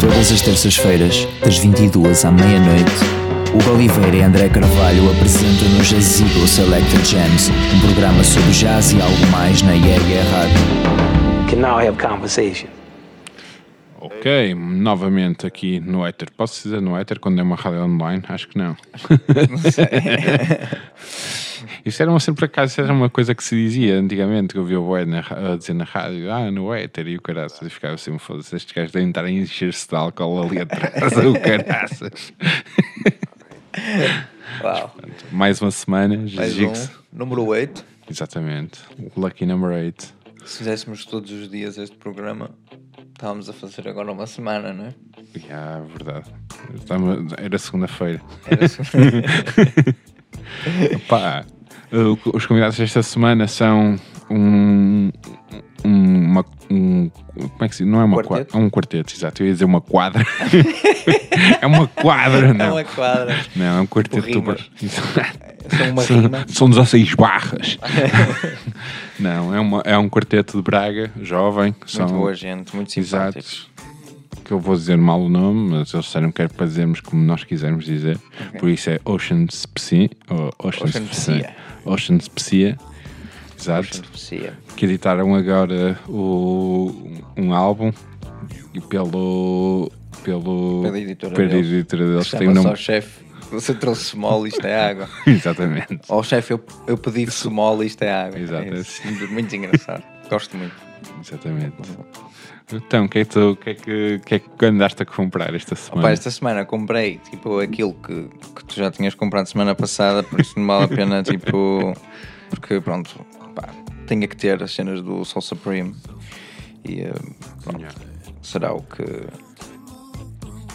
Todas as terças-feiras, das 22 à meia-noite, Hugo Oliveira e André Carvalho apresentam no Jazz Eagle Selected Jams, um programa sobre jazz e algo mais na Rádio. can now have conversation. Ok, novamente aqui no Ether. Posso dizer no Ether quando é uma rádio online? Acho que não. Isso era uma, sempre por acaso, era uma coisa que se dizia antigamente, que eu via o Boé a dizer na rádio, ah, no Ether, e o caraças, e ficava sempre, foda-se, estes gajos devem estar a encher-se de álcool ali atrás, o caraças. Uau. Mais uma semana, Mais um. Número 8. Exatamente, Lucky Number 8. Se fizéssemos todos os dias este programa, estávamos a fazer agora uma semana, não é? Yeah, verdade. Estava- Era segunda-feira. Era assim. Pá, os convidados desta semana são um. um- uma, um como é que se diz? Não é uma Quarteto? quadra. Um quarteto, exato. Eu ia dizer uma quadra. é uma quadra, É não. uma quadra. Não, é um quarteto. São uma São, rima. são 16 barras. não, é, uma, é um quarteto de Braga, jovem. São, Muito boa gente, muito Exato. Que eu vou dizer mal o nome, mas eles disseram que é para dizermos como nós quisermos dizer. Por isso é. Ou Ocean's Ocean. Psia. Ocean's Psia. Exato. Beneficia. Que editaram agora o, um álbum e pelo. pelo. Pela editora pela deles. editora deles. Tem um nome. chefe. Você trouxe small, isto é água. Exatamente. Ao chefe, eu, eu pedi small, isto é água. Exato, É muito engraçado. Gosto muito. Exatamente. Então, o que é que tu o que é que, que é que andaste a comprar esta semana? Opa, esta semana comprei tipo aquilo que, que tu já tinhas comprado semana passada, por isso não vale a pena, tipo, porque pronto, pá, tinha que ter as cenas do Soul Supreme e eh, pronto, Yeah. será o que.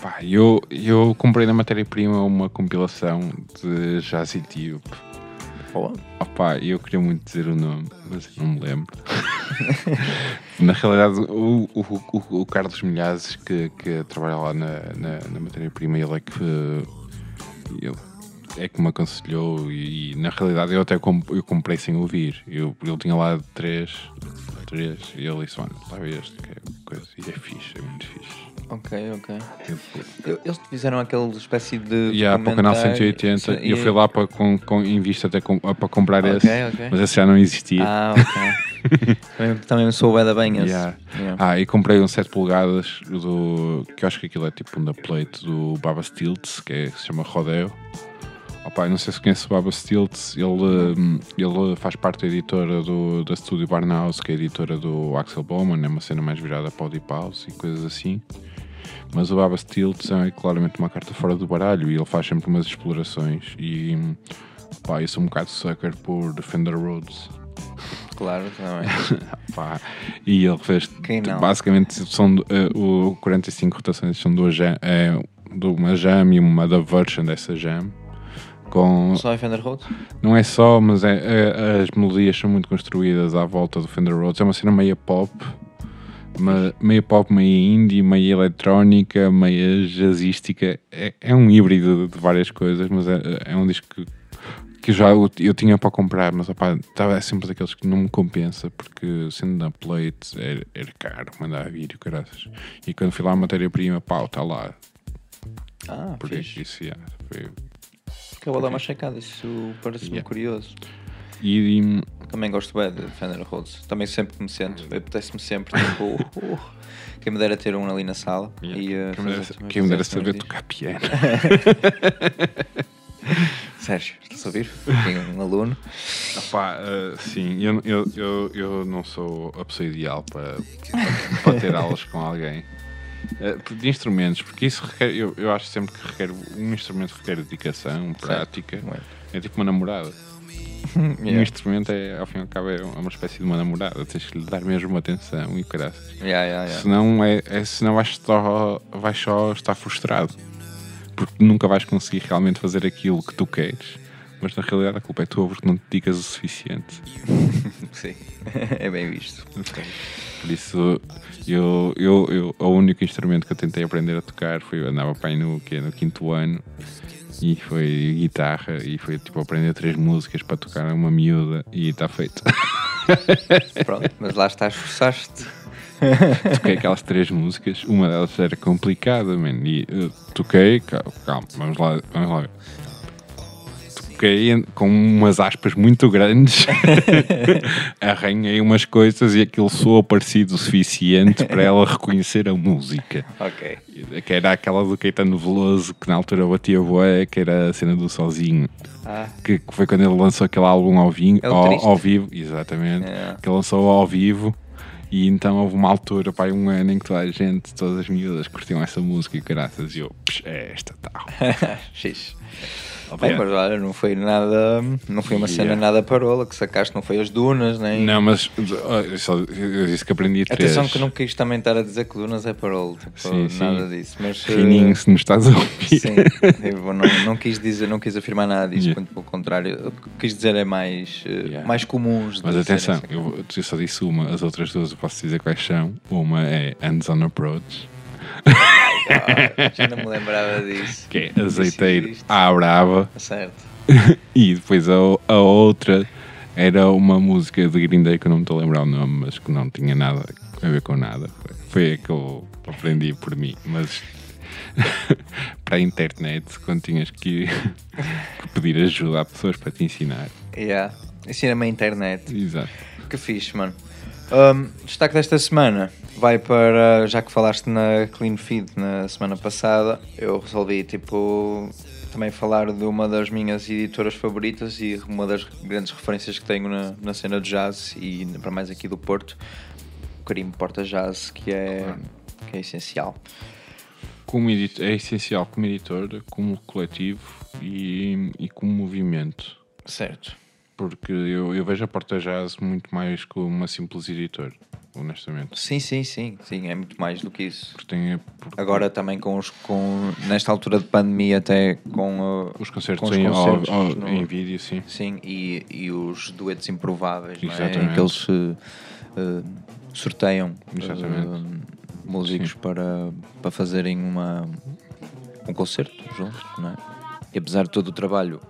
Pá, eu, eu comprei na matéria-prima uma compilação de Jazz Etíope. Opa, eu queria muito dizer o nome, mas não me lembro. na realidade, o, o, o, o Carlos Milhazes, que, que trabalha lá na, na, na matéria-prima, ele é que ele é que me aconselhou e, e, na realidade eu até comp- eu comprei sem ouvir. Eu, ele tinha lá três, três e ele disse, olha, este, que é coisa, e é fixe, é muito fixe. Ok, ok. Eu, Eu- Eles fizeram aquela espécie de. E há para o canal documentário, 180 e eu fui lá para, com, com, em vista até com- para comprar Ok, esse, ok. mas esse já não existia. Ah, ok. também, também sou bem da bem esse. Yeah. Yeah. Ah, e comprei um 7 polegadas do. que eu acho que aquilo é tipo um da plate do Baba Stilts, que, é, que se chama Rodeo. Opa, não sei se conhece o Baba Stilts, ele, hum, ele faz parte da editora do, da Studio Barnhouse, que é a editora do Axel Bowman, é uma cena mais virada para o Deep House e coisas assim. Mas o Baba Stilts é claramente uma carta fora do baralho e ele faz sempre umas explorações. E pá, eu sou um bocado sucker por Defender Rhodes. Claro, também. Pá, e ele fez basicamente são eh, o 45 rotações são duas jam, é, de uma jam e uma da version dessa jam com Só em Fender Rhodes? não é só mas é, é- as melodias são muito construídas à volta do Fender Rhodes é uma cena meia pop ma- meia pop, meia indie, meia eletrónica, meia jazzística é, é um híbrido de várias coisas mas é, é um disco que, que já eu, eu tinha para comprar, mas opá, estava é sempre daqueles que não me compensa, porque sendo na plate era, era caro mandar vir caraças. E quando fui lá a matéria-prima, pau, está lá. Ah, Por fixe. isso, yeah, foi. Eu vou dar uma checada, isso parece-me Yeah. curioso. E, e, Também gosto bem de Fender Rhodes. Também sempre que me sento, apetece-me sempre, tipo, uh, quem me dera ter um ali na sala. yeah, E, uh, quem me dera, quem me dera saber tocar piano. Sérgio, estás a ouvir? Tenho um aluno. Opá, uh, sim, eu, eu, eu, eu não sou a pessoa ideal para, para ter aulas com alguém. Uh, de instrumentos, porque isso requer, eu, eu acho sempre que requer um instrumento requer dedicação, prática. Muito. É tipo uma namorada. Um Yeah. instrumento é, ao fim e ao cabo, é uma espécie de uma namorada. Tens que lhe dar mesmo atenção e caralho. Yeah, yeah, yeah. Senão, é, é, senão vais, só, vais só estar frustrado. Porque nunca vais conseguir realmente fazer aquilo que tu queres. Mas na realidade a culpa é tua porque não te dedicas o suficiente. Sim, é bem visto. Por isso, eu, eu, eu, o único instrumento que eu tentei aprender a tocar foi eu andava para aí no, no quinto ano e foi guitarra e foi tipo aprender três músicas para tocar uma miúda e está feito. Pronto, mas lá estás, esforçaste. toquei aquelas três músicas, uma delas era complicada, man, e eu toquei, cal- calma, vamos lá, vamos lá ver. Toquei com umas aspas muito grandes, arranhei umas coisas e aquilo soou parecido o suficiente para ela reconhecer a música. Ok. Que era aquela do Caetano Veloso, que na altura batia boé, que era a cena do Sozinho. Ah, Que, que foi quando ele lançou aquele álbum ao, vinho, É ao, ao vivo, exatamente. É. Que lançou ao vivo. E então houve uma altura, pá, um ano em que toda a gente, todas as miúdas curtiam essa música e graças. E eu, "Psh, é esta tal. X. Bem, mas olha, não foi nada. Não foi uma cena Yeah. nada parola que sacaste, não foi as dunas, nem. Não, mas ó, eu, só, eu disse que aprendi três. Atenção que não quis também estar a dizer que dunas é parola, tipo, Sim, sim. nada disso. Mas, eh, Rininho, se nos estás a ouvir. Sim, eu não, não quis dizer, não quis afirmar nada disso, Yeah. muito pelo contrário. O que quis dizer é mais, eh, Yeah. mais comuns. de Mas atenção, eu, eu só disse uma, as outras duas eu posso dizer quais são. Uma é Hands on Approach, Ah, já não me lembrava disso. que é azeiteiro à brava. Certo. E depois a, a outra era uma música de Green Day que eu não me estou a lembrar o nome, mas que não tinha nada a ver com nada. Foi, foi a que eu aprendi por mim. Mas para a internet, quando tinhas que, que pedir ajuda a pessoas para te ensinar. Yeah. Ensina-me a internet. Exato. Que fixe, mano. Um, destaque desta semana vai para. Já que falaste na Clean Feed na semana passada, eu resolvi, tipo, também falar de uma das minhas editoras favoritas e uma das grandes referências que tenho na, na cena de jazz e para mais aqui do Porto, o Carimbo Porta Jazz, que é, que é essencial. Como editor, é essencial como editor, como coletivo e, e como movimento. Certo. Porque eu, eu vejo a Porta Jazz muito mais como uma simples editora, honestamente. Sim, sim, sim, sim, é muito mais do que isso. Porque tem, porque Agora também com os com nesta altura de pandemia até com uh, os concertos, com os em, ao- concertos ao- no- em vídeo, sim. sim e, e os duetos improváveis não é? em Exatamente. que eles uh, uh, sorteiam Exatamente. uh, músicos Sim. para, para fazerem uma um concerto juntos não é? e apesar de todo o trabalho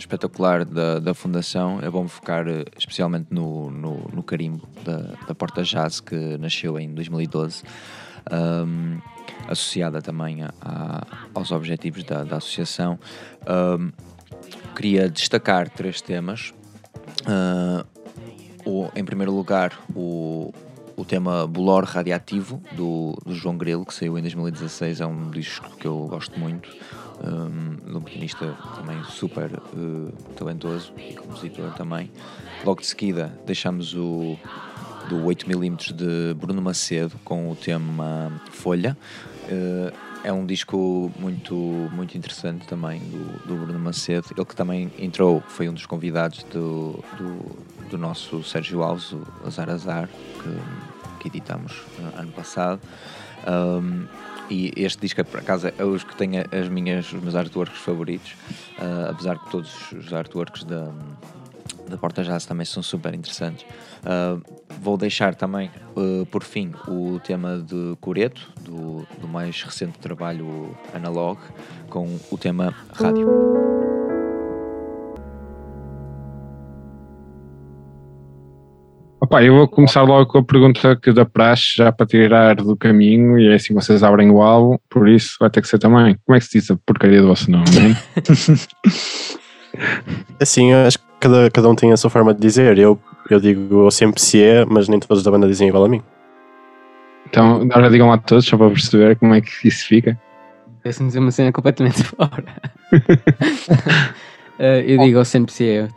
espetacular da, da Fundação, é bom focar eh, especialmente no, no, no carimbo da, da Porta Jazz, que nasceu em 2012, ahm, associada também a- a- aos objetivos da, da associação. Ahm, queria destacar três temas. Ah, o, em primeiro lugar, o, o tema Bolor Radiativo, do, do João Grelo, que saiu em 2016, é um disco que eu gosto muito, um, de um pianista também super eh, talentoso e compositor também. Logo de seguida, deixamos o do 8mm de Bruno Macedo com o tema Folha. Eh, é um disco muito, muito interessante também do, do Bruno Macedo. Ele que também entrou, foi um dos convidados do, do, do nosso Sérgio Alves, o Azar Azar, que, que editamos eh, ano passado. Um, e este disco, é, por acaso, é os que tem as minhas, os meus artworks favoritos, eh, apesar que todos os artworks da, da Porta Jazz também são super interessantes. Uh, vou deixar também, uh, por fim, o tema de Coreto, do, do mais recente trabalho Analog, com o tema Rádio. Opa, eu vou começar logo com a pergunta que da praxe, já para tirar do caminho, e é assim vocês abrem o álbum, por isso vai ter que ser também. Como é que se diz a porcaria do vosso nome? Assim, eu acho que cada, cada um tem a sua forma de dizer. Eu, eu digo eu sempre se é, mas nem todos da banda dizem igual a mim. então, agora digam lá todos, só para perceber como é que isso fica. Parece-me dizer uma cena completamente fora. Eh, eu digo sempre se é.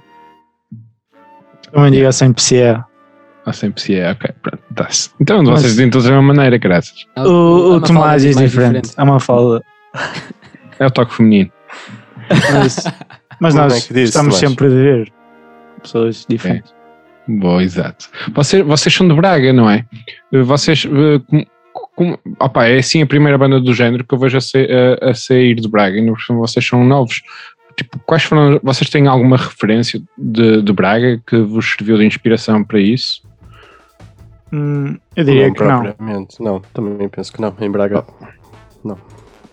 Também diga sempre se é. Ou sempre se é, ok, pronto, dá-se. Então Mas- vocês dizem todos da mesma maneira, graças. O, o Tomás é diferente. É uma falda. É o toque feminino. Mas, mas é nós que diz, estamos sempre a ver pessoas diferentes. Boa, exato. Vocês, vocês são de Braga, não é? Vocês. eh, como- como- opa, é assim a primeira banda do género que eu vejo a, sa- a- a sair de Braga, e no vocês são novos. Tipo, quais foram. Vocês têm alguma referência de, de Braga que vos serviu de inspiração para isso? Hum, eu diria não que não. propriamente. Não, também penso que não. Em Braga.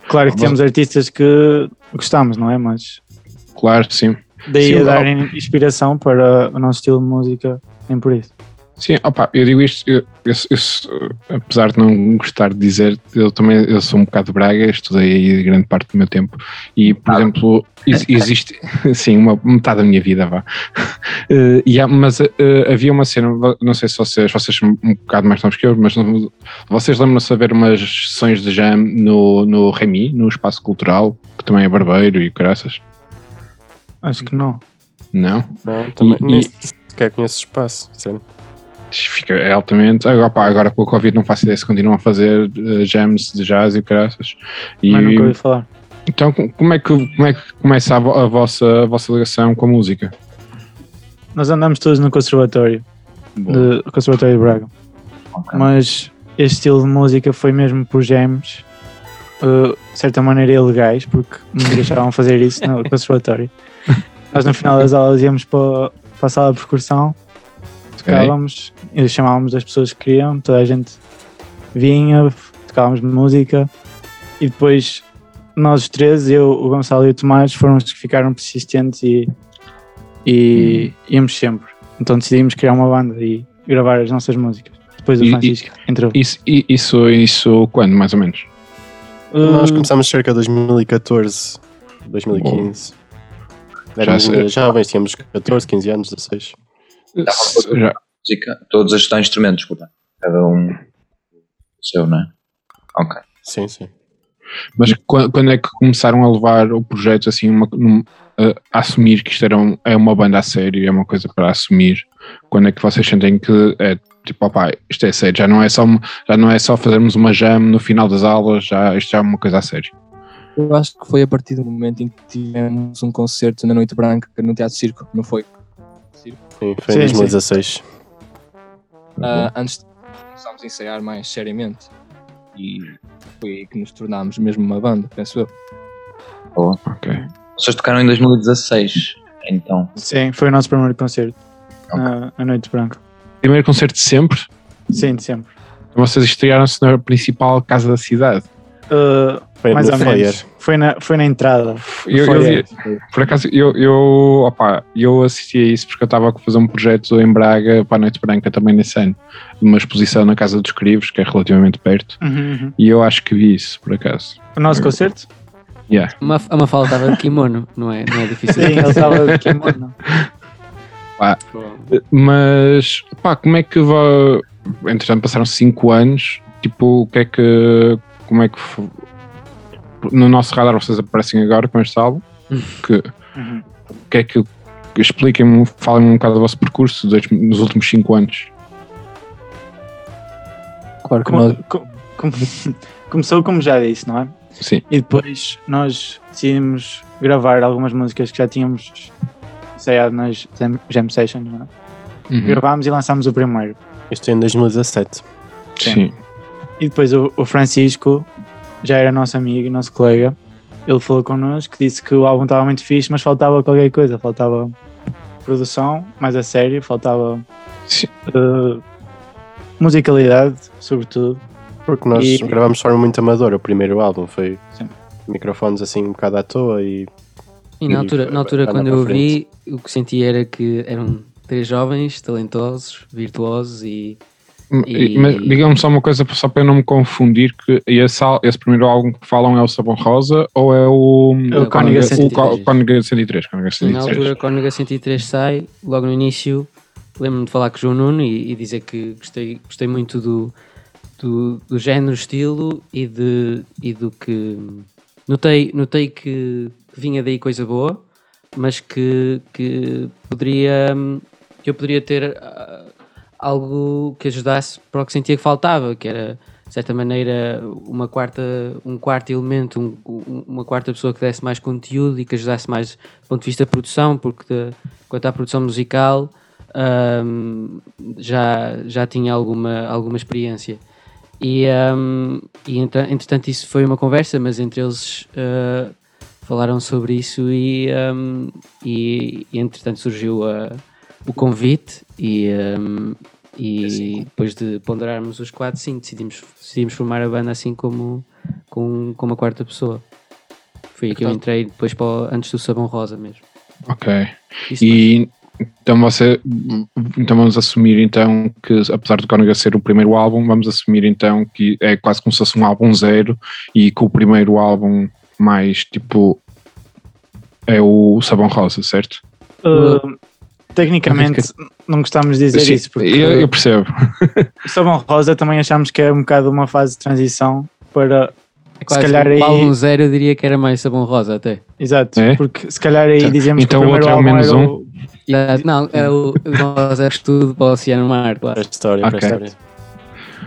Claro que Mas- temos artistas que gostamos, não é? Mas Claro, sim. daí Sim, a darem inspiração para o nosso estilo de música, nem por isso. Sim, opa, eu digo isto, eu, eu- eu- apesar de não gostar de dizer, eu também eu sou um bocado de Braga, estudei aí grande parte do meu tempo e, por exemplo, ex- existe, sim, uma metade da minha vida, vá. Eh, e há- mas eh, havia uma cena, não sei se vocês, vocês são um bocado mais novos que eu, mas não- vocês lembram-se de haver umas sessões de jam no, no Remi, no Espaço Cultural, que também é barbeiro e graças? Acho que não. Não? Não, também, E- nem e- sequer conheço espaço. sério. Fica é altamente. Agora, pá, agora com o Covid não faço ideia se continuam a fazer eh, jams de jazz e graças. E, Mas nunca ouvi falar. então, com- como é, que, como é que começa a, a vossa, a vossa ligação com a música? Nós andamos todos no conservatório, de, conservatório de Braga. Mas este estilo de música foi mesmo por gems, uh, de certa maneira ilegais, porque nos deixavam fazer isso no conservatório. Nós no final das aulas íamos para, para a sala de percussão, tocávamos e chamávamos as pessoas que queriam, toda a gente vinha, tocávamos música e depois nós os três, eu, o Gonçalo e o Tomás, foram os que ficaram persistentes e, e íamos sempre. Então decidimos criar uma banda e gravar as nossas músicas. Depois o E- e- Francisco entrou. Isso, isso, isso quando, mais ou menos? Nós Uh, começámos cerca de 2014, 2015. Éramos sei. ainda jovens, tínhamos 14, 15 anos, 16. Música, todos a estudar instrumentos, portanto, cada um o seu, não é? Ok. Sim, sim. mas quando, é que começaram a levar o projeto assim uma, num- a, assumir que isto era um- é uma banda a sério, é uma coisa para assumir? Quando é que vocês sentem que é tipo, opá, isto é sério, já não é só, já não é só fazermos uma jam no final das aulas, já, isto já é uma coisa a sério. Eu acho que foi a partir do momento em que tivemos um concerto na Noite Branca no Teatro Circo, não foi? Sim, foi em sim. 2016. Ah, antes de começarmos a ensaiar mais seriamente. E foi aí que nos tornámos mesmo uma banda, penso eu. Ok. Vocês tocaram em 2016, então. sim, foi o nosso primeiro concerto na, na Noite Branca. Primeiro concerto de sempre, Sim, de sempre. vocês estrearam-se na principal casa da cidade. Uh, Foi mais ou menos. Foi na, foi na entrada. Eu, eu vi- por acaso, eu, eu, opá, eu assisti a isso porque eu estava a fazer um projeto em Braga para a Noite Branca também nesse ano, uma exposição na Casa dos Crivos, que é relativamente perto, Uhum, uhum. e eu acho que vi isso, por acaso. O nosso concerto? Yeah. Uma, a Mafalda estava de kimono, não é, não é difícil. Sim, ele estava de kimono. Mas, pá, como é que vai. Entretanto, passaram 5 anos, tipo, o que é que. Como é que. No nosso radar vocês aparecem agora com este álbum, que. Uhum. Que é que. Expliquem-me, falem um bocado do vosso percurso dos, nos últimos 5 anos. Claro que Como- nós, co- como- começou como já disse, não é? Sim. E depois nós decidimos gravar algumas músicas que já tínhamos ensaiado nas jam, sessions, não é? Uhum. Gravámos e lançámos o primeiro. Isto é em 2017. Sim. E depois o, o Francisco já era nosso amigo e nosso colega. Ele falou connosco, disse que o álbum estava muito fixe, mas faltava qualquer coisa. Faltava produção, mais a sério, faltava eh, musicalidade, sobretudo. Porque nós E- gravámos de forma muito amadora. O primeiro álbum foi Sim. microfones assim um bocado à toa e E na altura, na altura quando eu a vi, o que senti era que eram três jovens, talentosos, virtuosos e E- Mas digam-me só uma coisa, só para eu não me confundir, que esse, esse primeiro álbum que falam é o Sabão Rosa ou é o... É o Cóniga o 103. Có- Cóniga 103. Cóniga Sim, na 103. altura, o 103 sai, logo no início, lembro-me de falar com o João Nuno e, e dizer que gostei, gostei muito do, do, do género, estilo e, de, e do que. Notei, notei que vinha daí coisa boa, mas que, que poderia. que eu poderia ter ah, algo que ajudasse para o que sentia que faltava, que era de certa maneira uma quarta, um quarto elemento, um- um- uma quarta pessoa que desse mais conteúdo e que ajudasse mais do ponto de vista da produção, porque de- quanto à produção musical ahm, já, já tinha alguma, alguma experiência. E, ahm, e entre- entretanto isso foi uma conversa, mas entre eles ah, falaram sobre isso e, ahm, e, e entretanto surgiu a- o convite e, ahm, e depois de ponderarmos os quatro, sim, decidimos, decidimos formar a banda assim como com, com uma quarta pessoa. Foi aí que eu entrei depois para o- antes do Sabão Rosa mesmo. Ok. Isso E Então você então vamos assumir então que apesar do Cóniga ser o primeiro álbum, vamos assumir então que é quase como se fosse um álbum zero e que o primeiro álbum mais tipo é o Sabão Rosa, certo? Uh, tecnicamente, não gostamos de dizer Sim, isso, porque eu, eu percebo. o Sabão Rosa também achamos que é um bocado uma fase de transição para. É quase calhar o aí- álbum zero eu diria que era mais sabão rosa até. Exato, É? porque se calhar aí Tá. dizemos Então que o o primeiro outro é o menos um? o- não, é o, o rosa estudo para o Oceano Mar, Para a claro. história, para Ok. a história.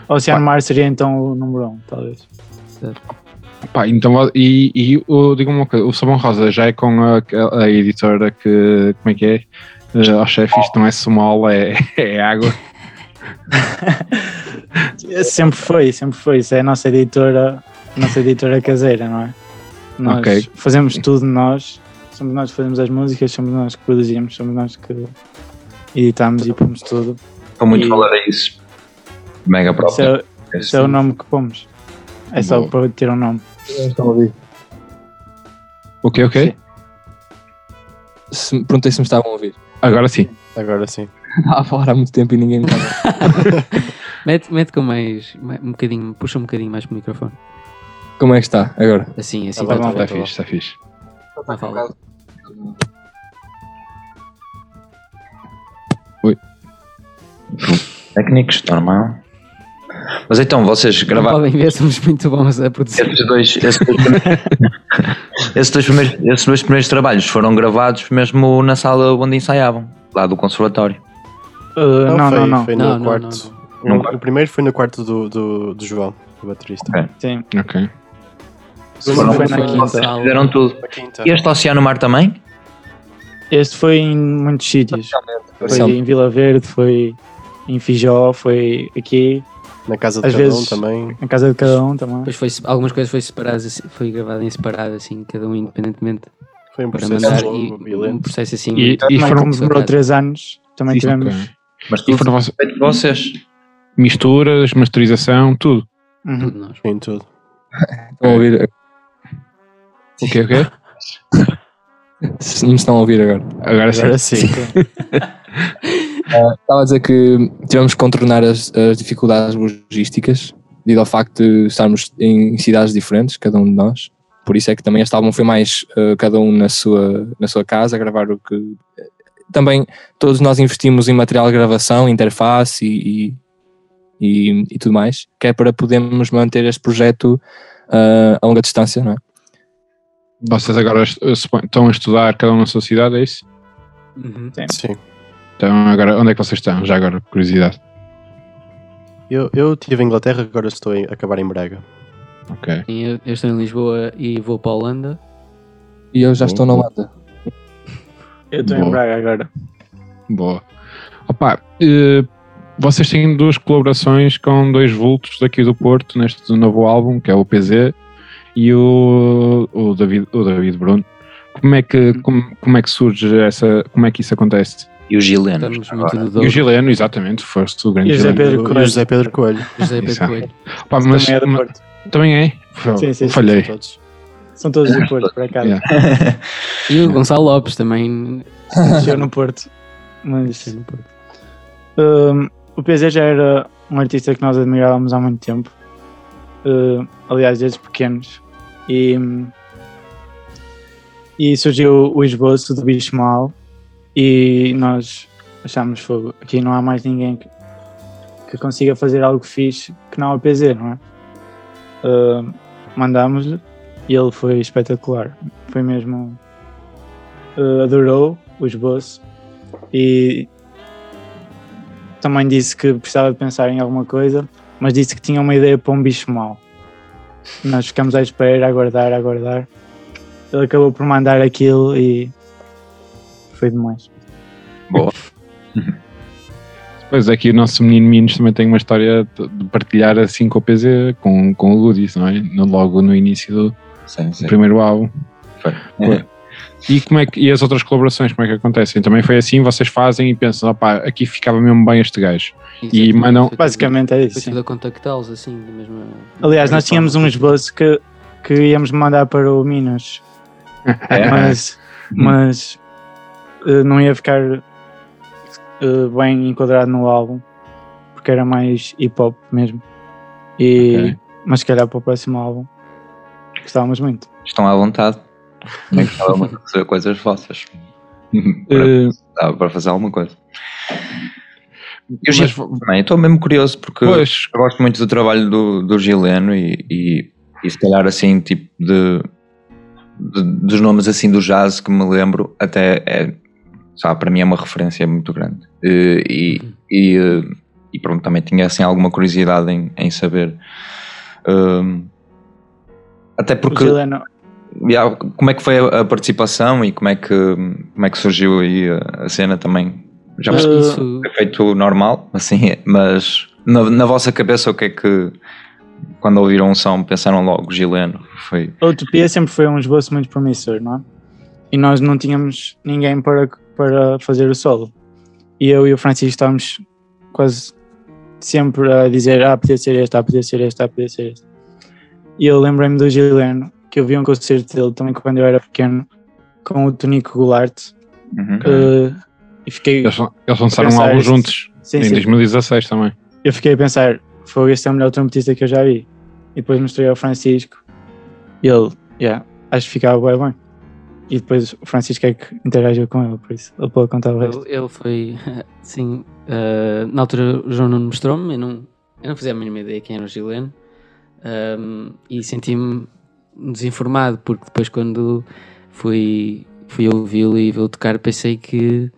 Oceano Mar seria então o número 1, um, talvez. Pá, então, e, e o, diga uma coisa, o Sabão Rosa já é com a, a editora que, como é que é? Uh, ao chefe, isto não é small, é, é água. Sempre foi, sempre foi. Isso é a nossa editora, nossa editora caseira, não é? Nós Ok. fazemos tudo nós, somos nós que fazemos as músicas, somos nós que produzimos, somos nós que editamos e pomos tudo. Com muito E- valor a isso. Mega próprio. é, isso é o nome que pomos. É só Boa. para ter um nome. O que, o quê? Se, perguntei se me estavam a ouvir. Agora sim. Agora sim. Estava a falar há muito tempo e ninguém me estava. Mete, mete com mais, um bocadinho, puxa um bocadinho mais para o microfone. Como é que está agora? Assim, assim Tá está bom, tudo. Está fixe, está fixe. Não fala. Técnicos, normal. Mas então, vocês gravaram podem ver, somos muito bons a produzir. esses dois, esses dois, primeiros, esses, dois primeiros, esses dois primeiros trabalhos foram gravados mesmo na sala onde ensaiavam, lá do conservatório. Uh, não, foi, não, não. Foi Não, no não, quarto. não, O- O primeiro foi no quarto do, do, do João, do baterista. Ok. Sim. Ok. Foram- foi na quinta. Fizeram tudo. E este Oceano Mar também? Este foi em muitos sítios. Foi em Vila Verde, foi em Fijó, foi aqui, Na casa de Às cada vezes- um também. na casa de cada um também. Depois foi, algumas coisas foi separadas, assim- foi gravado em separado, assim, cada um independentemente, Foi um processo longo e e um processo assim. E- e foram- demorou 3 anos, também Sim, tivemos. ok. Mas E tudo foram voce- feito por vocês. misturas, masterização, tudo. Uhum. tudo nós. Em tudo. Estão a ouvir? O quê, o quê? Se me estão a ouvir agora. Agora sim. Agora sim. Estava a dizer que tivemos que contornar as, as dificuldades logísticas devido ao facto de estarmos em cidades diferentes, cada um de nós. Por isso é que também este álbum foi mais eh, cada um na sua, na sua casa a gravar o que. Também todos nós investimos em material de gravação, interface e, e, e, e tudo mais, que é para podermos manter este projeto eh, a longa distância, não é? Vocês agora estão a estudar cada um na sua cidade, é isso? Uhum. Sim. Então agora, onde é que vocês estão? Já agora, curiosidade. Eu, eu estive em Inglaterra, agora estou a acabar em Braga. Ok. Eu, eu estou em Lisboa e vou para a Holanda. E eu já estou na Holanda. Eu estou Boa. em Braga agora. Boa. Opa, eh, vocês têm duas colaborações com dois vultos daqui do Porto neste novo álbum, que é o PZ e o, o, David, o David Bruno. Como é, que, como, como é que surge essa. Como é que isso acontece? E os gilenos. Estamos agora. muito no E o. Gileno, exatamente, foste o grande E o José Gileno. Pedro O- e Coelho. o José Pedro Coelho. José Pedro. Coelho. Opa, mas, também é do Porto. também é? Sim, sim, sim, Falhei. Todos. São todos do Porto, por acaso. Yeah. E o Gonçalo Lopes também. Nasceu no Porto. Mas hum, o PZ já era um artista que nós admirávamos há muito tempo. Hum, aliás, desde pequenos. E, hum, e surgiu o esboço do Bicho Mal. E nós achámos fogo. Aqui não há mais ninguém que, que consiga fazer algo fixe que não o PZ, não é? Hum, Mandámos-lhe e ele foi espetacular. Foi mesmo. uh, adorou o esboço e também disse que precisava de pensar em alguma coisa, mas disse que tinha uma ideia para um bicho mau. Nós ficamos à espera, a aguardar, a aguardar. Ele acabou por mandar aquilo e foi demais. Pois aqui o nosso menino Minos também tem uma história de partilhar assim com o PZ, com, com o Goodies, não é? No- Logo no início do, Sim, do sim. primeiro álbum. Foi. Foi. E, como é que, e as outras colaborações, como é que acontecem? Também foi assim, vocês fazem e pensam, opá, aqui ficava mesmo bem este gajo. E mandam- Basicamente é Foi isso. a contactá-los assim, da mesma. Aliás, nós tínhamos um esboço que, que íamos mandar para o Minas, É, mas, mas eh, não ia ficar eh, bem enquadrado no álbum, porque era mais hip hop mesmo. E, Ok. Mas se calhar para o próximo álbum gostávamos muito. Estão à vontade. Nem gostava muito de receber coisas vossas. Eh, Dá para fazer alguma coisa. Eu Mas- sinto também, estou mesmo curioso porque Pois, eu gosto muito do trabalho do, do Gileno e, e, e se calhar assim, tipo de, de- dos nomes assim do jazz que me lembro, até é, sabe, para mim é uma referência muito grande. E, e, e, eh, e pronto, também tinha assim alguma curiosidade em, em saber. Hum, até O porque Yeah, como é que foi a, participação e como é que, como é que surgiu aí a, cena também? Já percebi Eh, isso, é feito normal, assim, mas na, na vossa cabeça o que é que quando ouviram um som pensaram logo Gileno? Foi a Utopia sempre foi um esboço muito promissor, não é? E nós não tínhamos ninguém para, para fazer o solo. E eu e o Francisco estávamos quase sempre a dizer: Ah, podia ser este, ah, podia ser este, ah, podia ser este. E eu lembrei-me do Gileno, que eu vi um concerto dele também quando eu era pequeno, com o Tonico Goulart. Uhum. e fiquei, eles, eles lançaram um álbum juntos sim, em sim, 2016 também. eu fiquei a pensar: Foi este é o melhor trompetista que eu já vi. E depois mostrei ao Francisco, e ele, yeah, acho que ficava bem bem. E depois o Francisco é que interagiu com ele, por isso ele pode contar o resto. ele, ele foi, sim, eh, na altura o João Nuno mostrou-me, eu não, eu não fazia a mínima ideia quem era o Gileno ehm, e senti-me desinformado porque depois quando fui, fui ouvi-lo e vê-lo tocar pensei que,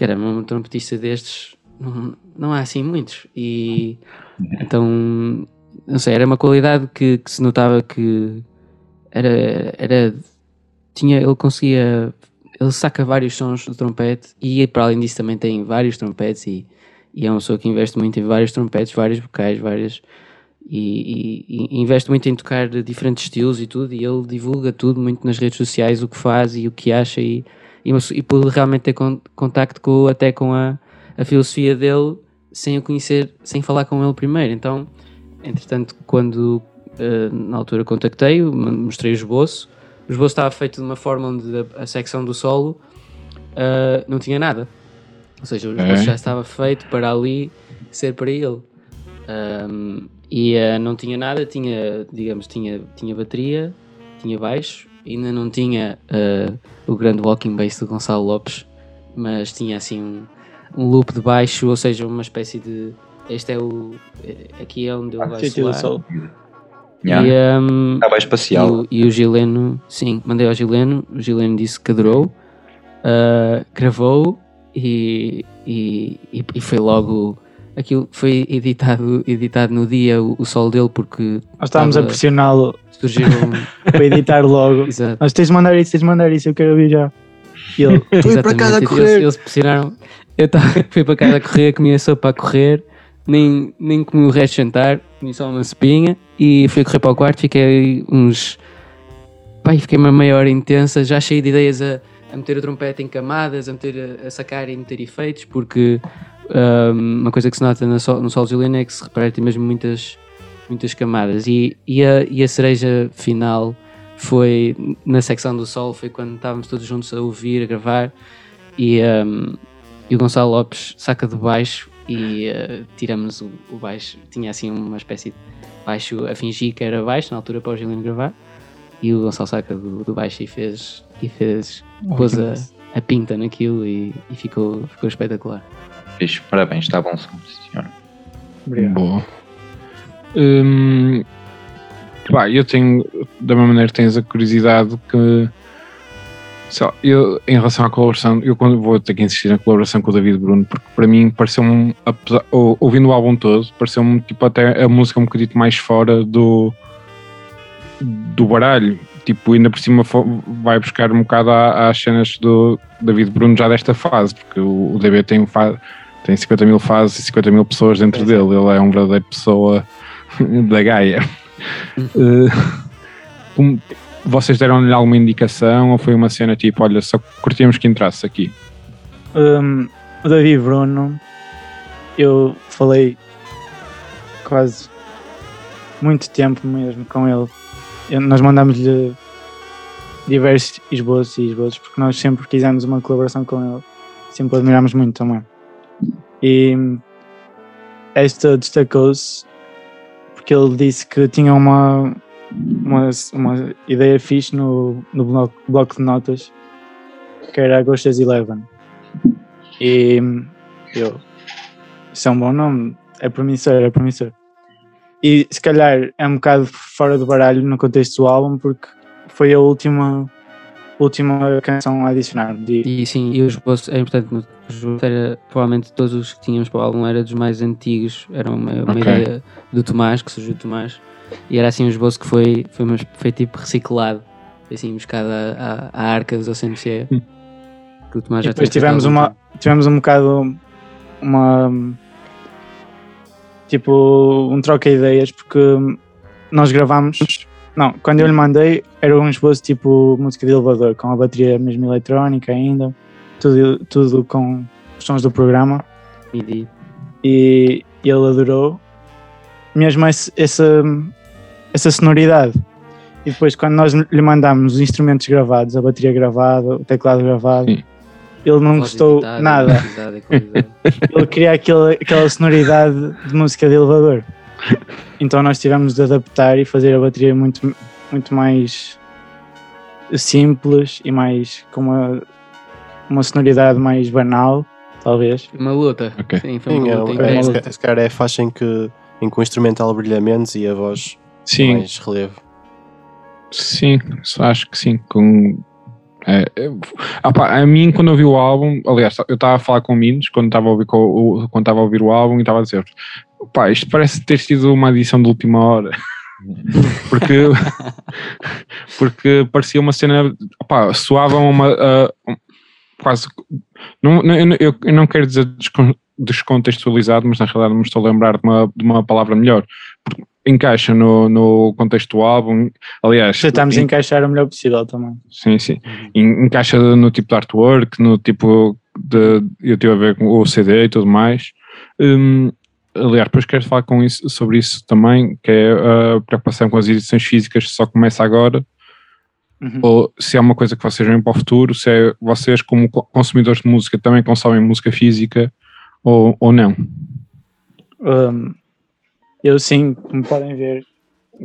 era um trompetista destes, não, não há assim muitos e então, não sei, era uma qualidade que, que se notava que era, era tinha, ele conseguia ele saca vários sons do trompete e para além disso também tem vários trompetes e, e é uma pessoa que investe muito em vários trompetes, vários vocais, várias e, e- e investe muito em tocar diferentes estilos e tudo e ele divulga tudo muito nas redes sociais o que faz e o que acha e, e, e pode realmente ter con- contacto com, até com a, a filosofia dele sem o conhecer, sem falar com ele primeiro. Então, entretanto quando eh, na altura contactei-o, mostrei o esboço o esboço estava feito de uma forma onde a, a secção do solo ah, não tinha nada. Ou seja, o esboço Ok. já estava feito para ali ser para ele. Ahm, e ah, não tinha nada, tinha, digamos, tinha, tinha bateria, tinha baixo, ainda não tinha ah, o grande walking bass do Gonçalo Lopes, mas tinha assim um, um loop de baixo, ou seja, uma espécie de. Este é o. eh, Aqui é onde vai Sítio do soar. Yeah. E, ahm, Estava e espacial. o, e o Gileno, sim, mandei ao Gileno, o Gileno disse que adorou, ah, gravou e, e, e- e foi logo. Aquilo foi editado, editado no dia o, o solo dele porque Nós estávamos a Estava- pressioná-lo surgiram. para editar logo. Exato. Nós tens de mandar isso, tens de mandar isso, eu quero ouvir já. E ele, Fui para casa a correr. Eles, eles pressionaram. Eu tava, fui para casa a correr, comia sopa a correr, nem, nem comi o resto de jantar, comi só uma sopinha e fui correr para o quarto. Fiquei uns. Pai, fiquei uma meia hora intensa, já cheio de ideias a, a meter o trompete em camadas, a, meter, a sacar e meter efeitos, porque ahm, uma coisa que se nota no sol, no de é que se tem mesmo muitas, muitas camadas. E, e, a, e a cereja final foi na secção do sol, foi quando estávamos todos juntos a ouvir, a gravar, e, ahm, e o Gonçalo Lopes saca do baixo e ah, tiramos o, o baixo. Tinha assim uma espécie de baixo a fingir que era baixo na altura para o Gilino gravar. E o Gonçalo saca do, do baixo e fez, e fez pôs a, a pinta naquilo e, e ficou, ficou espetacular. Fixe, parabéns, está bom som, senhor. obrigado. Boa. Hum, pá, eu tenho, da mesma maneira tens a curiosidade que lá, eu, em relação à colaboração, eu vou ter que insistir na colaboração com o David Bruno, porque para mim pareceu-me, ouvindo o álbum todo, pareceu-me tipo até a música um bocadinho mais fora do do baralho. Tipo, ainda por cima vai buscar um bocado às cenas do David Bruno já desta fase, porque o, o DB tem, tem 50 mil fases e 50 mil pessoas dentro dele. Ele é um verdadeiro pessoa da Gaia. Eh, como- vocês deram-lhe alguma indicação ou foi uma cena tipo, olha, só curtíamos que entrasse aqui? Um, o Davi Bruno, eu falei quase muito tempo mesmo com ele. Eu- nós mandámos-lhe diversos esboços e esboços porque nós sempre quisemos uma colaboração com ele. Sempre o admirámos muito também. E esta destacou-se porque ele disse que tinha uma, uma, uma ideia fixe no, no bloco, bloco de notas que era Ghost's Eleven. E eu, isso é um bom nome, é promissor, é promissor. E se calhar é um bocado fora do baralho no contexto do álbum, porque foi a última, última canção a adicionar. De, E sim, e os esboços, é importante, no esboço era, provavelmente todos os que tínhamos para o álbum era dos mais antigos, era uma, uma Ok. ideia do Tomás, que surgiu do Tomás, e era assim um esboço que foi, foi, mas foi tipo reciclado, assim, buscado à, à, à arca dos OCMC. Que o Tomás e já depois tivemos, uma, tivemos um bocado uma tipo um troca de ideias porque nós gravámos não, quando eu lhe mandei era um esboço tipo música de elevador com a bateria mesmo eletrónica ainda tudo, tudo com os sons do programa. MIDI. e ele adorou. Mesmo esse- essa, essa sonoridade. E depois, quando nós lhe mandámos os instrumentos gravados, a bateria gravada, o teclado gravado, Sim. ele não gostou nada. qualidade, qualidade. Ele queria aquele, aquela sonoridade de música de elevador. Então, nós tivemos de adaptar e fazer a bateria muito, muito mais simples e mais com uma, uma sonoridade mais banal, talvez. Uma luta. Ok. Sim, foi uma é, luta é, calhar é a faixa em que, em que o instrumental brilha menos e a voz Sim, mais relevo. sim, acho que sim. Com, é, é, pá, a mim, quando eu vi o álbum, aliás, eu estava a falar com o Minos quando estava a ouvir, o, quando estava a ouvir o álbum e estava a dizer: pá, isto parece ter sido uma edição de última hora. porque, porque parecia uma cena, pá, soava uma. um- quase. Não, não- eu, não- eu- não quero dizer descon- descontextualizado, mas na realidade me estou a lembrar de uma, de uma palavra melhor. Encaixa no, no contexto do álbum. Aliás, Tentámos en- encaixar o melhor possível também. Sim, sim. En- Encaixa no tipo de artwork, no tipo de. Eu tive a ver com o CD e tudo mais. Hum, aliás, depois quero falar com isso, sobre isso também, que é a preocupação com as edições físicas só começa agora, Uhum. ou se é uma coisa que vocês veem para o futuro, se é vocês, como co- consumidores de música, também consomem música física ou, ou não. Um, eu sim, como podem ver,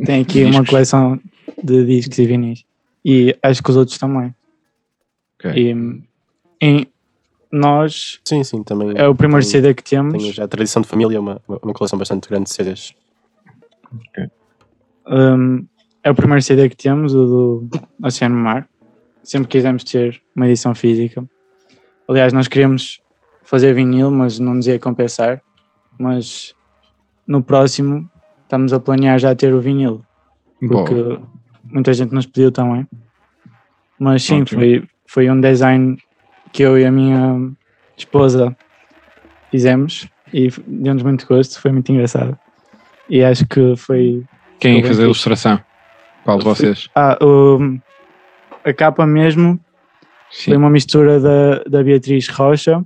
tenho aqui uma coleção de discos e vinis. E acho que os outros também. Ok. E em, nós, Sim, sim, também. é o primeiro tenho, CD que temos. Tenho já a tradição de família, uma, uma coleção bastante grande de CDs. Um, é o primeiro CD que temos, o do Oceano Mar. Sempre quisemos ter uma edição física. Aliás, nós queríamos fazer vinil, mas não nos ia compensar. Mas no próximo estamos a planear já ter o vinil. Boa. porque muita gente nos pediu também. Mas sim, Ótimo. foi, foi um design que eu e a minha esposa fizemos e deu-nos muito gosto, foi muito engraçado. E acho que foi. Quem Foi fez a ilustração? Qual de vocês? Ah, o- a capa mesmo Sim. foi uma mistura da, da Beatriz Rocha.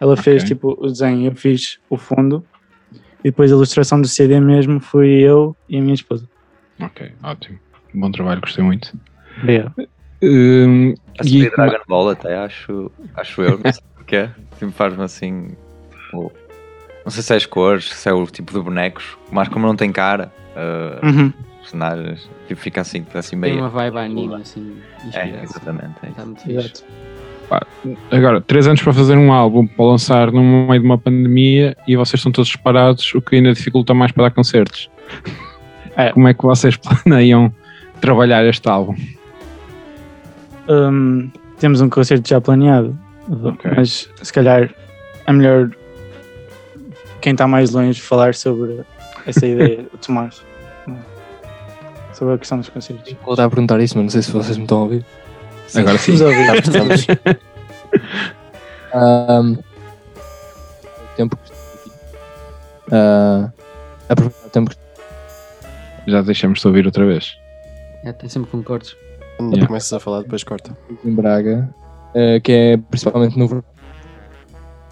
Ela fez Ok. tipo o desenho, eu fiz o fundo. E depois a ilustração do CD mesmo fui eu e a minha esposa. Ok, ótimo. Bom trabalho, gostei muito. Obrigado. Hum, A e- série Dragon Ball até acho, acho eu, não sei porquê. Tipo, faz-me assim. o- não sei se é as cores, se é o tipo de bonecos, mas como não tem cara, uh, Uhum. personagens, tipo, fica assim, assim Tem meio. uma vibe anime, assim, É, inspirada. exatamente. É. Está muito fixe. Agora, três anos para fazer um álbum, para lançar no meio de uma pandemia e vocês estão todos separados, o que ainda dificulta mais para dar concertos. É. Como é que vocês planeiam trabalhar este álbum? Hum, temos um concerto já planeado, Ok. mas se calhar é melhor quem está mais longe falar sobre essa ideia, o Tomás, sobre a questão dos concertos. Vou voltar a perguntar isso, mas não sei se vocês me estão a ouvir. Agora sim. Vamos ouvir. Estamos, Ahm, o tempo que aqui. Ah, aproveitar o tempo que Já deixamos de ouvir outra vez. É, tem sempre concordes. quando Yeah. começas a falar, depois corta. em Braga, ah, que é principalmente no verão,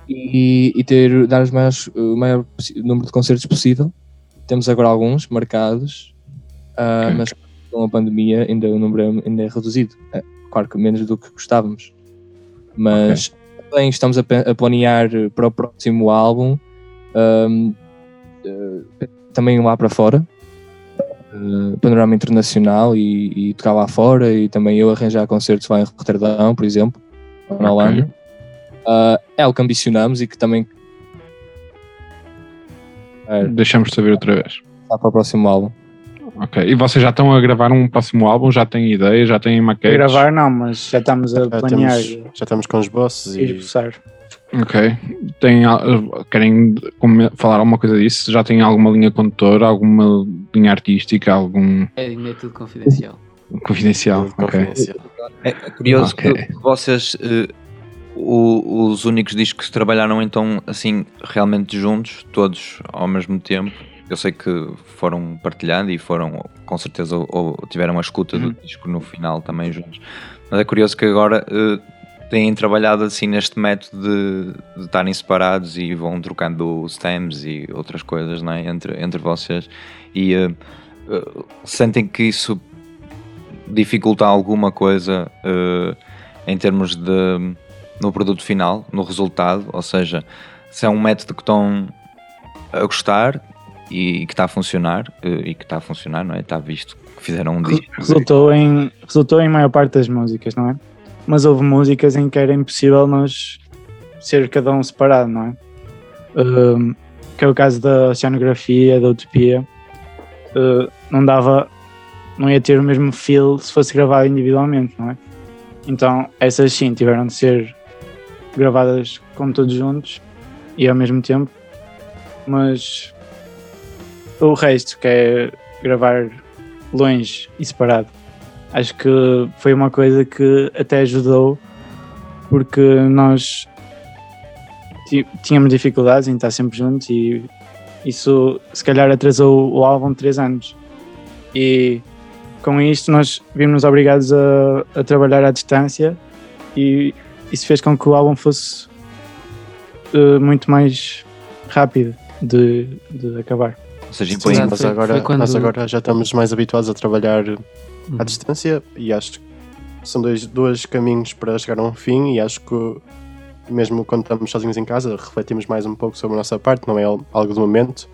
e, e ter, dar os maiores, o maior número de concertos possível. Temos agora alguns marcados, ah, Ok. mas com a pandemia ainda o número é- ainda é reduzido. Claro que menos do que gostávamos. Mas também estamos a, a planear para o próximo álbum hum, eh, também lá para fora, eh, panorama internacional e, e tocar lá fora e também eu arranjar concertos lá em Roterdão, por exemplo, ou na. Holanda. Ah, é o que ambicionamos e que também Deixamos de saber outra vez. está para o próximo álbum. Ok. E vocês já estão a gravar um próximo álbum? Já têm ideia? Já têm A maquetes? gravar não, mas já estamos a Já planear estamos, já estamos com os bosses e esboçar. Ok. Tem, querem falar alguma coisa disso? Já têm alguma linha condutora? Alguma linha artística? Algum É, é tudo confidencial. confidencial? Ok. confidencial. É curioso Ok. que vocês, eh, o- os únicos discos que trabalharam então assim realmente juntos, todos ao mesmo tempo. Eu sei que foram partilhando e foram com certeza ou, ou tiveram a escuta do disco no final também juntos. Mas é curioso que agora eh, têm trabalhado assim neste método de, de estarem separados e vão trocando stems e outras coisas não é? entre, entre vocês e eh, eh, sentem que isso dificulta alguma coisa em termos de no produto final, no resultado, ou seja, se é um método que estão a gostar e que está a funcionar eh, e que está a funcionar, não é? Está visto que fizeram um disco. Resultou em, resultou em maior parte das músicas, não é? Mas houve músicas em que era impossível nós ser cada um separado, não é? Um, que é o caso da oceanografia, da utopia. Uh, não dava, não ia ter o mesmo feel se fosse gravado individualmente, não é? Então essas sim tiveram de ser gravadas como todos juntos e ao mesmo tempo, mas o resto, que é gravar longe e separado. Acho que foi uma coisa que até ajudou porque nós tínhamos dificuldades em estar sempre juntos e isso se calhar atrasou o álbum três anos. E com isto nós vimos obrigados a, a trabalhar à distância e isso fez com que o álbum fosse eh, muito mais rápido de, de acabar. Ou seja, Sim, impõe mas foi- agora, quando- nós agora já estamos mais habituados a trabalhar Uhum. à distância e acho que são dois, dois caminhos para chegar a um fim e acho que mesmo quando estamos sozinhos em casa refletimos mais um pouco sobre a nossa parte, não é al- algo do momento.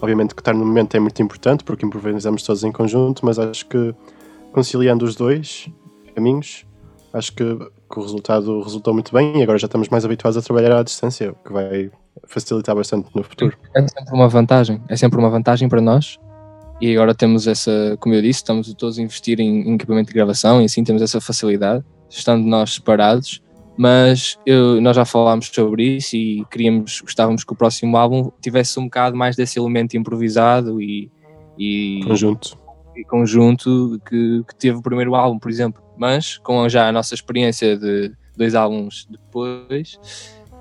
Obviamente que estar no momento é muito importante porque improvisamos todos em conjunto, mas acho que conciliando os dois caminhos, acho que, que o resultado resultou muito bem e agora já estamos mais habituados a trabalhar à distância, o que vai facilitar bastante no futuro. É sempre uma vantagem, é sempre uma vantagem para nós. E agora temos essa, como eu disse, estamos todos a investir em, em equipamento de gravação e assim temos essa facilidade, estando nós separados. Mas eu- nós já falámos sobre isso e queríamos, gostávamos que o próximo álbum tivesse um bocado mais desse elemento improvisado e, e, Conjunto. e conjunto que, que teve o primeiro álbum, por exemplo. Mas com já a nossa experiência de dois álbuns depois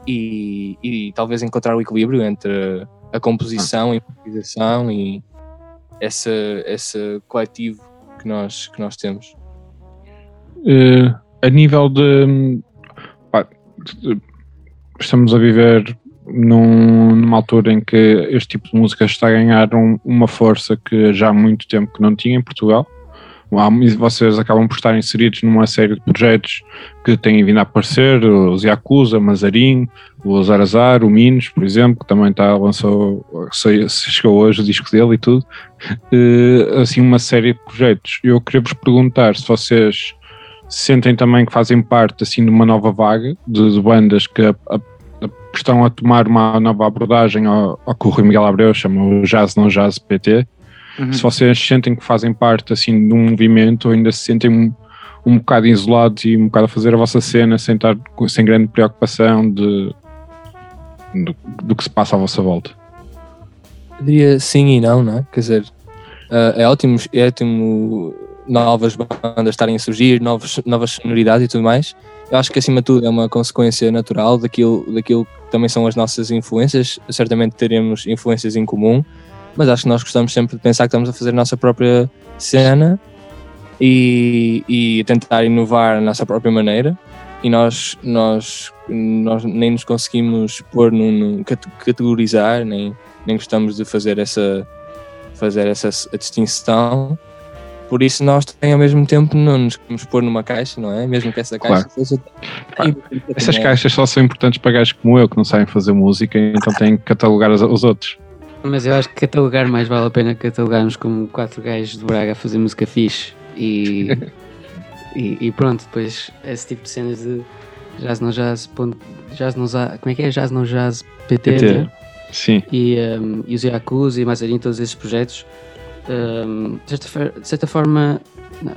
e, e talvez encontrar o equilíbrio entre a composição, a improvisação e essa, esse coletivo que nós, que nós temos. Eh, a nível de, pá, estamos a viver num- numa altura em que este tipo de música está a ganhar um- uma força que já há muito tempo que não tinha em Portugal. Vocês acabam por estar inseridos numa série de projetos que têm vindo a aparecer, os Yakuza, Mazarin, o Zarazar, o Minos, por exemplo, que também está, lançou, chegou hoje o disco dele e tudo. Assim, uma série de projetos. Eu queria vos perguntar se vocês sentem também que fazem parte assim de uma nova vaga de, de bandas que a- a- estão a tomar uma nova abordagem ao, ao que o Rui Miguel Abreu chama o Jazz Não Jazz PT. Se vocês sentem que fazem parte assim de um movimento ou ainda se sentem um, um bocado isolados e um bocado a fazer a vossa cena sem, estar, sem grande preocupação de, do, do que se passa à vossa volta. Eu diria sim e não, não é? Quer dizer, ah, é ótimo, é ótimo novas bandas estarem a surgir, novos, novas sonoridades e tudo mais. Eu acho que acima de tudo é uma consequência natural daquilo, daquilo que também são as nossas influências. Certamente teremos influências em comum, mas acho que nós gostamos sempre de pensar que estamos a fazer a nossa própria cena e, e tentar inovar a nossa própria maneira. E nós, nós, nós nem nos conseguimos pôr num, num- cate- categorizar, nem, nem gostamos de fazer essa, fazer essa distinção, Por isso nós também ao mesmo tempo não nos queremos pôr numa caixa, não é? Mesmo que essa caixa Claro. seja. Pá, Essas caixas só são importantes para gajos como eu, que não sabem fazer música, então têm que catalogar os, os outros. Mas eu acho que catalogar mais vale a pena catalogarmos como quatro gajos de Braga a fazer música fixe e, e, e pronto, depois esse tipo de cenas de jazz não jazz, ponto, jazz não jazz, como é que é? Jazz não jazz PT, PT. né? Sim. e, um, e os Yakuza e Mazarin, todos esses projetos, um, de, certa, de certa forma, não,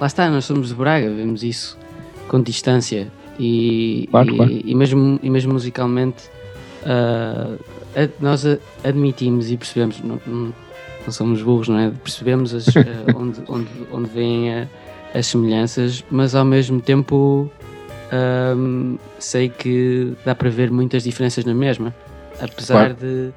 lá está, nós somos de Braga, vemos isso com distância e, Claro, e, claro. e mesmo, e mesmo musicalmente ad- nós admitimos e percebemos, não, não- somos burros, não é? Percebemos as, ah, onde, onde, onde vêm a- as semelhanças, mas ao mesmo tempo ahm, sei que dá para ver muitas diferenças na mesma, apesar de,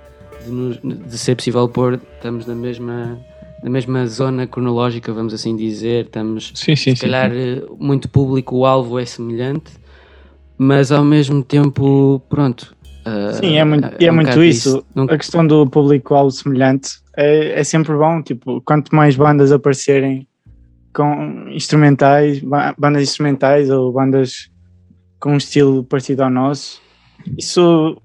de, nos- de ser possível pôr, estamos na mesma, na mesma zona cronológica, vamos assim dizer, estamos Sim, sim, se sim. calhar eh, muito público, o alvo é semelhante, mas ao mesmo tempo, pronto. Ah, Sim, é muito, e é um muito isso. A questão do público-alvo semelhante é, é sempre bom. Tipo, quanto mais bandas aparecerem com instrumentais, ba- bandas instrumentais ou bandas com um estilo parecido ao nosso, isso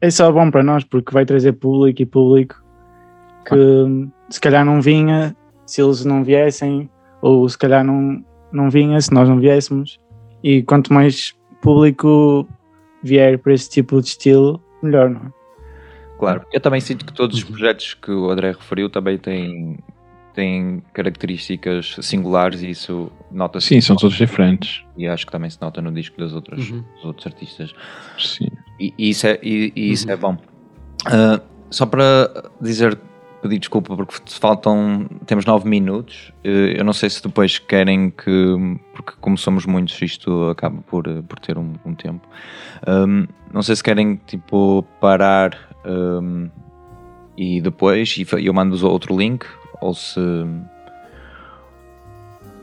é só bom para nós, porque vai trazer público e público que se calhar não vinha se eles não viessem, ou se calhar não, não vinha se nós não viéssemos. E quanto mais público vier para esse tipo de estilo, melhor, não é? Claro. Eu também sinto que todos os projetos que o André referiu também têm, têm características singulares e isso nota-se. Sim, são todos diferentes. E acho que também se nota no disco das outras, Uhum. dos outros artistas. Sim. E, e isso é, e, e isso Uhum. é bom. Ah, só para dizer, pedir desculpa porque faltam, temos nove minutos. Eh, Eu não sei se depois querem que, porque como somos muitos, isto acaba por, eh, por ter um, um tempo. Ahm, não sei se querem tipo parar ahm, e depois e eu mando-vos outro link ou se,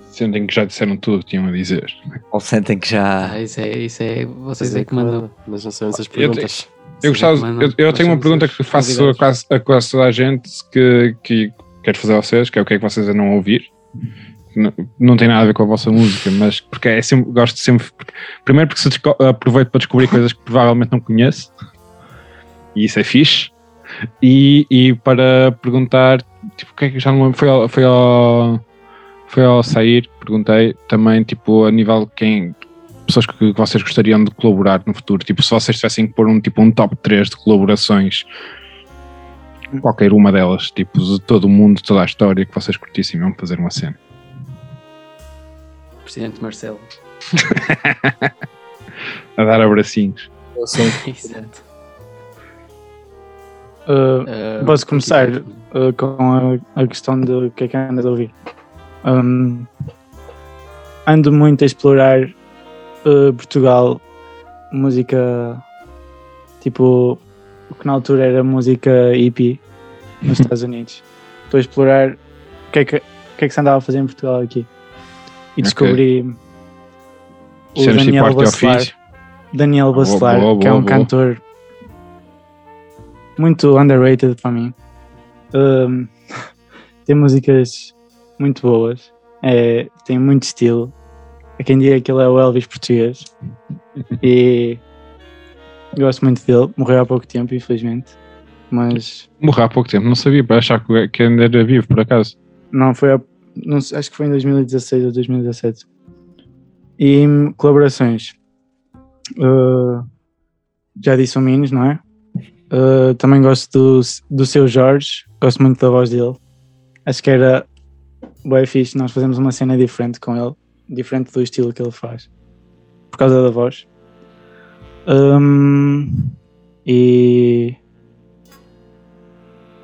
Sentem que já disseram tudo o que tinham a dizer. ou sentem que já. Ah, isso é, isso é, vocês é que mandam. Mas não são essas Eu perguntas. Eu, gostava, eu, eu tenho uma pergunta que faço a quase, a quase toda a gente que, que quero fazer a vocês, que é o que é que vocês não ouvir. Não, não tem nada a ver com a vossa música, mas porque é sempre, gosto sempre. primeiro porque se aproveito para descobrir coisas que provavelmente não conheço, e isso é fixe. E, e para perguntar, tipo, o que é que já não lembro? Foi ao, foi ao, foi ao sair, perguntei também, tipo, a nível de quem, pessoas que vocês gostariam de colaborar no futuro? Tipo, se vocês tivessem que pôr um, tipo, um top 3 de colaborações, qualquer uma delas, tipo, de todo o mundo, toda a história que vocês curtissem, vamos fazer uma cena. Presidente Marcelo. A dar abracinhos. Eu sou Exato. Uh, Ah, Posso começar uh, com a, a questão de o que é que andas a ouvir? Um, ando muito a explorar uh, Portugal, música tipo o que na altura era música hippie nos Estados Unidos. Estou a explorar o que, é que, o que é que se andava a fazer em Portugal aqui. E descobri o Cenas tipo Daniel Bacelar. Daniel Boa, Bacelar, boa, que é um cantor muito underrated para mim. Um, tem músicas muito boas, é, tem muito estilo. Há quem diga que ele é o Elvis português e gosto muito dele. Morreu há pouco tempo, infelizmente, mas Morreu há pouco tempo, não sabia, para achar que ainda era vivo, por acaso. não foi, há- não acho que foi em 2016 ou 2017. E hum, colaborações. Uh, já disse o Minos, não é? Uh, também gosto do, do seu Jorge, gosto muito da voz dele. Acho que era bem fixe nós fazemos uma cena diferente com ele, diferente do estilo que ele faz, por causa da voz. Um, e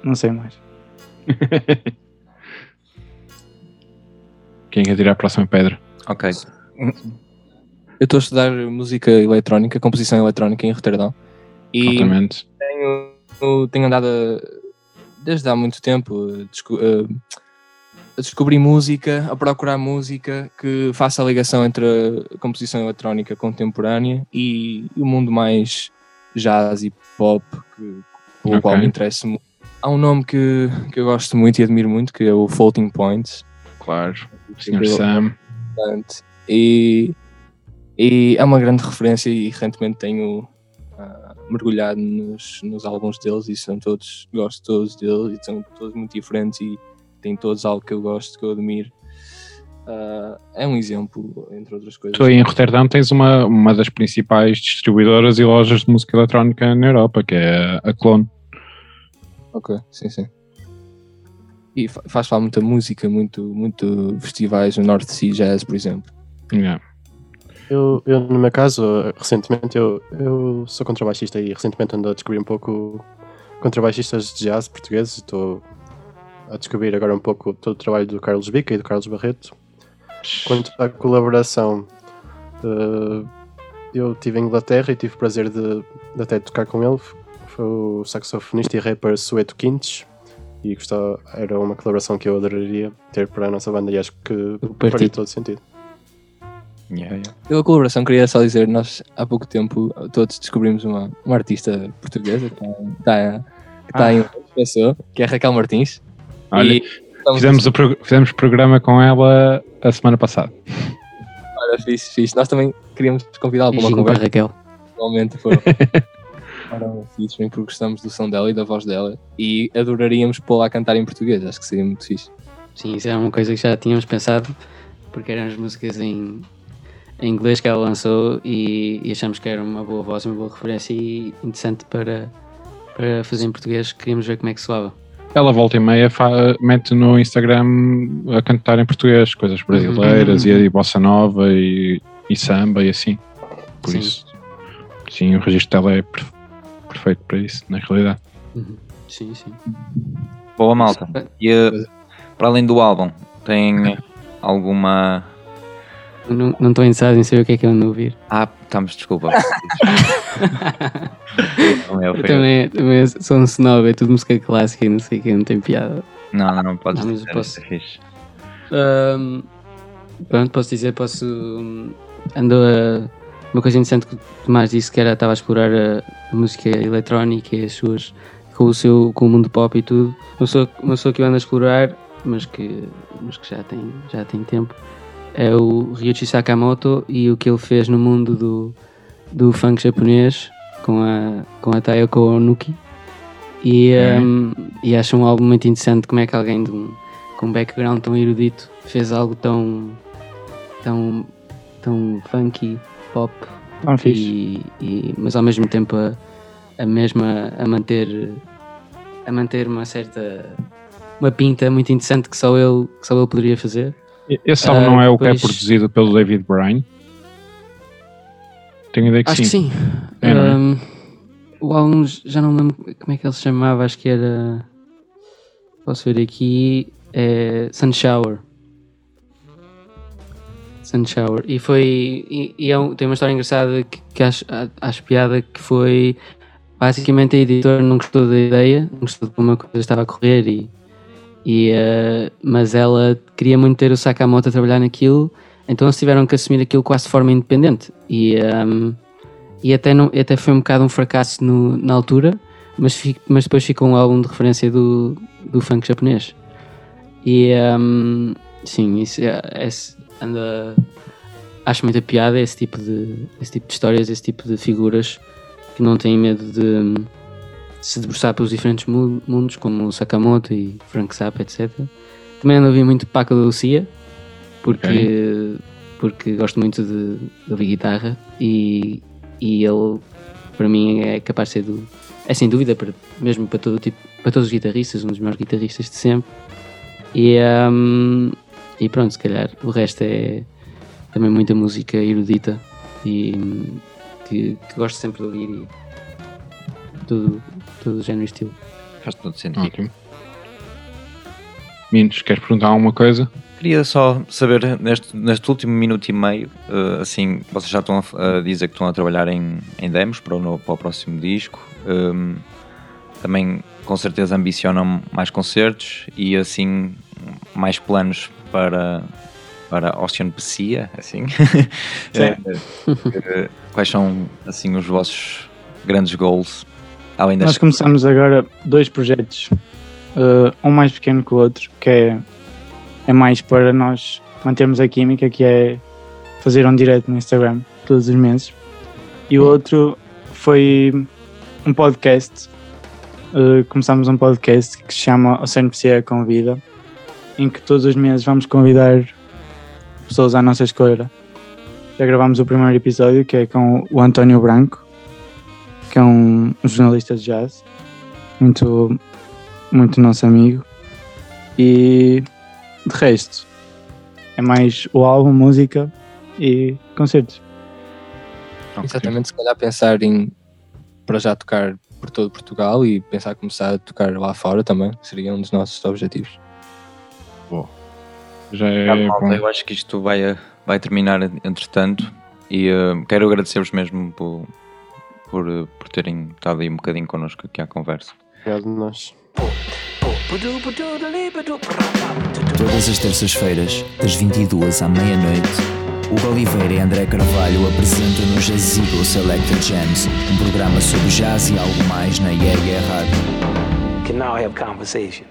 não sei mais. Quem quer tirar a próxima pedra? Ok. Eu estou a estudar música eletrónica, composição eletrónica em Roterdão. E Exatamente. tenho, tenho andado a- desde há muito tempo a descobrir música, a procurar música que faça a ligação entre a composição eletrónica contemporânea e o mundo mais jazz e pop, que, com o Ok. qual me interessa muito. Há um nome que, que eu gosto muito e admiro muito, que é o Floating Points, claro. O Sr. Sam. E, e é uma grande referência e recentemente tenho ah, mergulhado nos, nos álbuns deles e são todos, gosto todos deles e são todos muito diferentes e têm todos algo que eu gosto, que eu admiro. Ah, é um exemplo, entre outras coisas. Tu aí em Roterdão tens uma, uma das principais distribuidoras e lojas de música eletrónica na Europa, que é a Clone. Ok, sim, sim. E fa- faz falar muita música, muito, muito festivais no North Sea Jazz, por exemplo. Yeah. Eu, eu, no meu caso, recentemente, eu, eu sou contrabaixista e recentemente ando a descobrir um pouco contrabaixistas de jazz portugueses. Estou a descobrir agora um pouco todo o trabalho do Carlos Bica e do Carlos Barreto. Quanto à colaboração, eh, eu estive em Inglaterra e tive o prazer de, de até tocar com ele. Foi o saxofonista e rapper Sueto Quintes. E gostava, era uma colaboração que eu adoraria ter para a nossa banda e acho que faria todo sentido. Yeah, yeah. Eu, a colaboração, queria só dizer, nós há pouco tempo todos descobrimos uma, uma artista portuguesa que está, que está em pessoa, que é Raquel Martins. Olha, E Fizemos o pro- fizemos programa com ela a semana passada. Olha, fixe, fixe. Nós também queríamos convidá-la para uma Beijinho para a conversa. Raquel. Realmente foram, foram fixe, bem, porque gostamos do som dela e da voz dela. E adoraríamos pô-la a cantar em português, acho que seria muito fixe. Sim, isso era uma coisa que já tínhamos pensado, porque eram as músicas em, em inglês que ela lançou e, e achamos que era uma boa voz, uma boa referência e interessante para, para fazer em português. Queríamos ver como é que soava. Ela volta e meia mete no Instagram a cantar em português, coisas brasileiras e, e bossa nova e, e samba e assim. Por Sim. isso, sim, o registro dela é perfe- perfeito para isso, na realidade. Uhum. Sim, sim. Boa malta. E eh, para além do álbum, tem alguma. Não estou interessado em saber o que é que eu ando a ouvir. Ah, estamos, desculpa. Não, é, Eu foi- também, também sou um snob, é tudo música clássica e não sei o que, não tem piada. não, não, não podes Não, mas dizer, eu posso- isso é fixe. Pronto, posso dizer, posso. Andou a. Uma coisa interessante que o Tomás disse que era estava a explorar a, a música eletrónica e as suas. com o seu. com o mundo pop e tudo. Uma pessoa, uma pessoa que eu ando a explorar, mas que, mas que já, tem, já tem tempo, é o Ryuichi Sakamoto e o que ele fez no mundo do, do funk japonês com a, com a Tayoko Onuki. E, hum, e acho um álbum muito interessante como é que alguém de um, com um background tão erudito fez algo tão tão tão funky pop Tão fixe. e, e- mas ao mesmo tempo a, a mesma a manter a manter uma certa uma pinta muito interessante que só ele que só ele poderia fazer Esse álbum Ah, não é o que é produzido pelo David Bryan? Tenho ideia que acho sim. que sim É, é? Hum, o álbum já não me lembro como é que ele se chamava acho que era posso ver aqui é Sun Shower Sun Shower e foi e, e é um- tem uma história engraçada que, que acho, acho piada que foi basicamente a editora não gostou da ideia não gostou de como a coisa estava a correr e, e eh, mas ela queria muito ter o Sakamoto a trabalhar naquilo então eles tiveram que assumir aquilo quase de forma independente e ehm, e até, não, até foi um bocado um fracasso no- na altura, mas, mas depois ficou um álbum de referência do, do funk japonês. E hum, sim, isso é, é- anda. Acho muita piada esse tipo, de, esse tipo de histórias, esse tipo de figuras que não têm medo de se debruçar pelos diferentes mu- mundos, como o Sakamoto e Frank Zappa, etc. Também ando a ouvir muito Paco da Lucia, porque, porque gosto muito de, de ouvir guitarra e, e ele para mim é capaz de ser do, é sem dúvida para, mesmo para todo tipo para todos os guitarristas um dos melhores guitarristas de sempre e, hum, e pronto se calhar o resto é também muita música erudita e hum, que, que gosto sempre de ouvir e todo, todo o género e estilo Faz todo sentido. Ótimo. Minos, queres perguntar alguma coisa? Queria só saber, neste, neste último minuto e meio, eh, assim, vocês já estão a, a dizer que estão a trabalhar em, em demos para o, para o próximo disco. ehm, também, com certeza, ambicionam mais concertos e, assim, mais planos para, para Ocean Pacia, assim. Eh, eh, quais são, assim, os vossos grandes goals? Além das... Nós começamos agora dois projetos, uh, um mais pequeno que o outro, que é é mais para nós mantermos a química, que é fazer um direto no Instagram todos os meses. E o outro foi um podcast. Uh, começámos um podcast que se chama O CNPC Convida, em que todos os meses vamos convidar pessoas à nossa escolha. Já gravámos o primeiro episódio, que é com o António Branco, que é um, jornalista de jazz, muito, muito nosso amigo. E de resto, é mais o álbum, música e concertos. Ok. Exatamente, se calhar pensar em para já tocar por todo Portugal e pensar começar a tocar lá fora também seria um dos nossos objetivos. Já é malta. bom. Eu acho que isto vai, vai terminar entretanto e eh, quero agradecer-vos mesmo por, por, por terem estado aí um bocadinho connosco aqui à conversa. Obrigado a nós. Todas as terças-feiras, das 22 à meia-noite, Hugo Oliveira e André Carvalho apresentam no Jazz Eagle Selected Jams, um programa sobre jazz e algo mais na Yeah Yeah Rádio. can now have conversation.